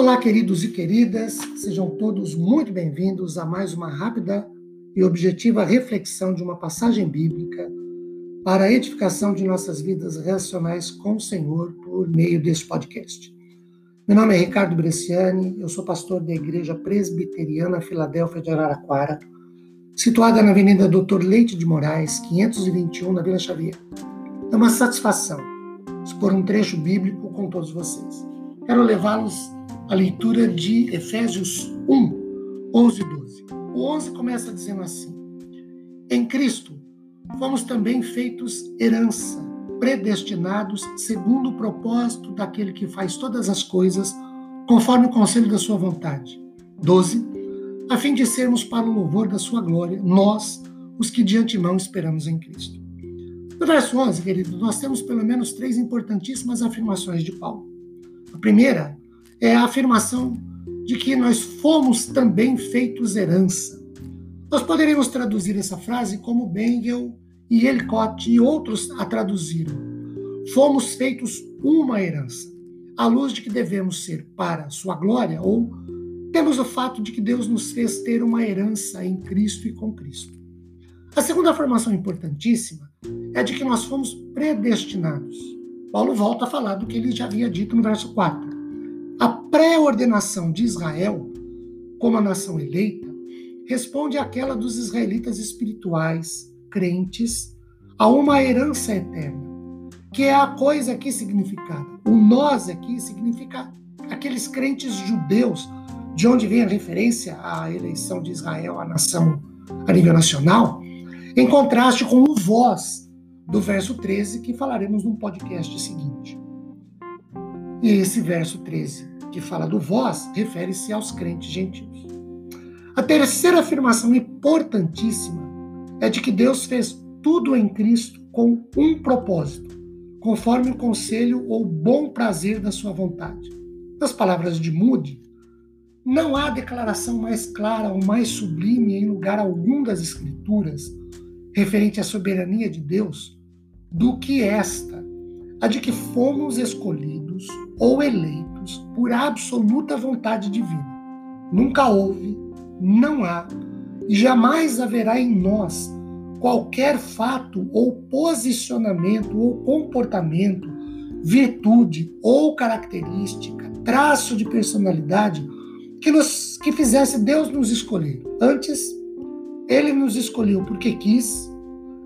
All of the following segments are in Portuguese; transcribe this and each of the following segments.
Olá, queridos e queridas, sejam todos muito bem-vindos a mais uma rápida e objetiva reflexão de uma passagem bíblica para a edificação de nossas vidas relacionais com o Senhor por meio deste podcast. Meu nome é Ricardo Bresciani, eu sou pastor da Igreja Presbiteriana Filadélfia de Araraquara, situada na Avenida Doutor Leite de Moraes, 521, na Vila Xavier. É uma satisfação expor um trecho bíblico com todos vocês. Quero levá-los à leitura de Efésios 1, 11 e 12. O 11 começa dizendo assim: Em Cristo fomos também feitos herança, predestinados segundo o propósito daquele que faz todas as coisas conforme o conselho da sua vontade. 12 a fim de sermos para o louvor da sua glória, nós, os que de antemão esperamos em Cristo. No verso 11, querido, nós temos pelo menos três importantíssimas afirmações de Paulo. A primeira é a afirmação de que nós fomos também feitos herança. Nós poderíamos traduzir essa frase como Bengel e Elcott e outros a traduziram. Fomos feitos uma herança, à luz de que devemos ser para sua glória ou temos o fato de que Deus nos fez ter uma herança em Cristo e com Cristo. A segunda afirmação importantíssima é de que nós fomos predestinados. Paulo volta a falar do que ele já havia dito no verso 4. A pré-ordenação de Israel, como a nação eleita, responde àquela dos israelitas espirituais, crentes, a uma herança eterna, que é a coisa aqui significada. O nós aqui significa aqueles crentes judeus de onde vem a referência à eleição de Israel à nação a nível nacional, em contraste com o vós do verso 13, que falaremos no podcast seguinte. E esse verso 13, que fala do vós, refere-se aos crentes gentios. A terceira afirmação importantíssima é de que Deus fez tudo em Cristo com um propósito, conforme o conselho ou bom prazer da sua vontade. Nas palavras de Moody, não há declaração mais clara ou mais sublime em lugar algum das Escrituras referente à soberania de Deus do que esta, a de que fomos escolhidos ou eleitos por absoluta vontade divina. Nunca houve, não há e jamais haverá em nós qualquer fato ou posicionamento ou comportamento, virtude ou característica, traço de personalidade que, nos, que fizesse Deus nos escolher. Antes, Ele nos escolheu porque quis,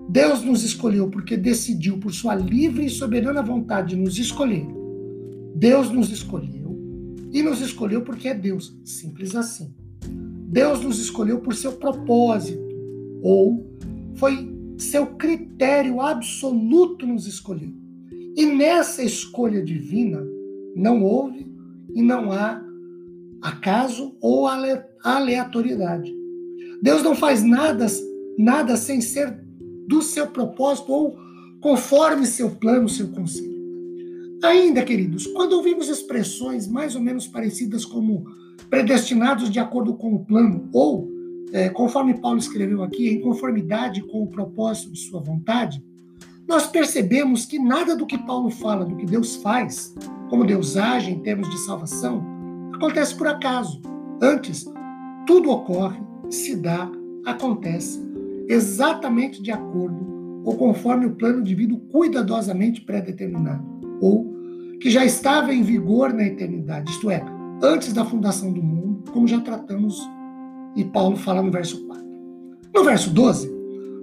Deus nos escolheu porque decidiu, por sua livre e soberana vontade, nos escolher. Deus nos escolheu e nos escolheu porque é Deus, simples assim. Deus nos escolheu por seu propósito, ou foi seu critério absoluto nos escolher. E nessa escolha divina não houve e não há acaso ou aleatoriedade. Deus não faz nada, nada sem ser do seu propósito ou conforme seu plano, seu conselho. Ainda, queridos, quando ouvimos expressões mais ou menos parecidas como predestinados de acordo com o plano ou, é, conforme Paulo escreveu aqui, em conformidade com o propósito de sua vontade, nós percebemos que nada do que Paulo fala, do que Deus faz, como Deus age em termos de salvação, acontece por acaso. Antes, tudo ocorre, se dá, acontece exatamente de acordo ou conforme o plano divino cuidadosamente pré-determinado, ou que já estava em vigor na eternidade, isto é, antes da fundação do mundo, como já tratamos e Paulo fala no verso 4. No verso 12,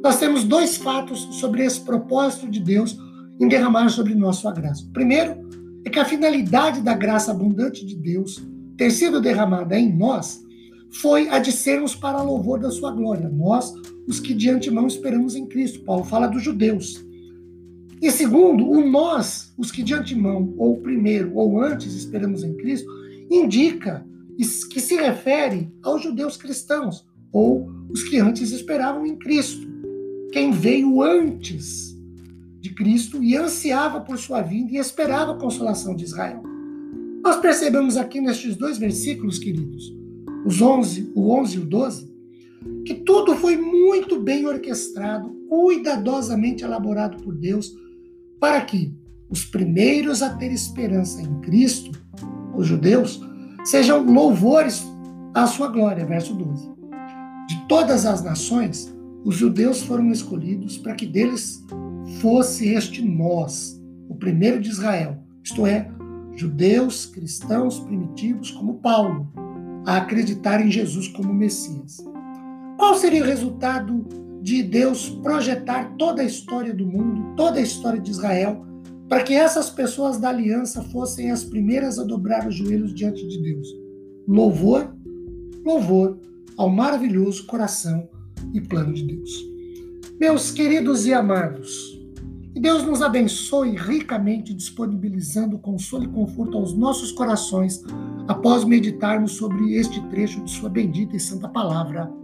nós temos dois fatos sobre esse propósito de Deus em derramar sobre nós sua graça. Primeiro é que a finalidade da graça abundante de Deus ter sido derramada em nós foi a de sermos para louvor da sua glória. Nós, os que de antemão esperamos em Cristo. Paulo fala dos judeus. E segundo, o nós, os que de antemão, ou primeiro, ou antes esperamos em Cristo, indica que se refere aos judeus cristãos, ou os que antes esperavam em Cristo. Quem veio antes de Cristo e ansiava por sua vinda e esperava a consolação de Israel. Nós percebemos aqui nestes dois versículos, queridos, os 11, o 11 e o 12, que tudo foi muito bem orquestrado, cuidadosamente elaborado por Deus, para que os primeiros a ter esperança em Cristo, os judeus, sejam louvores à sua glória. Verso 12. De todas as nações, os judeus foram escolhidos para que deles fosse este nós, o primeiro de Israel, isto é, judeus, cristãos primitivos como Paulo, a acreditar em Jesus como Messias. Qual seria o resultado de Deus projetar toda a história do mundo, toda a história de Israel, para que essas pessoas da aliança fossem as primeiras a dobrar os joelhos diante de Deus? Louvor, louvor ao maravilhoso coração e plano de Deus. Meus queridos e amados, Deus nos abençoe ricamente, disponibilizando consolo e conforto aos nossos corações após meditarmos sobre este trecho de Sua bendita e santa palavra.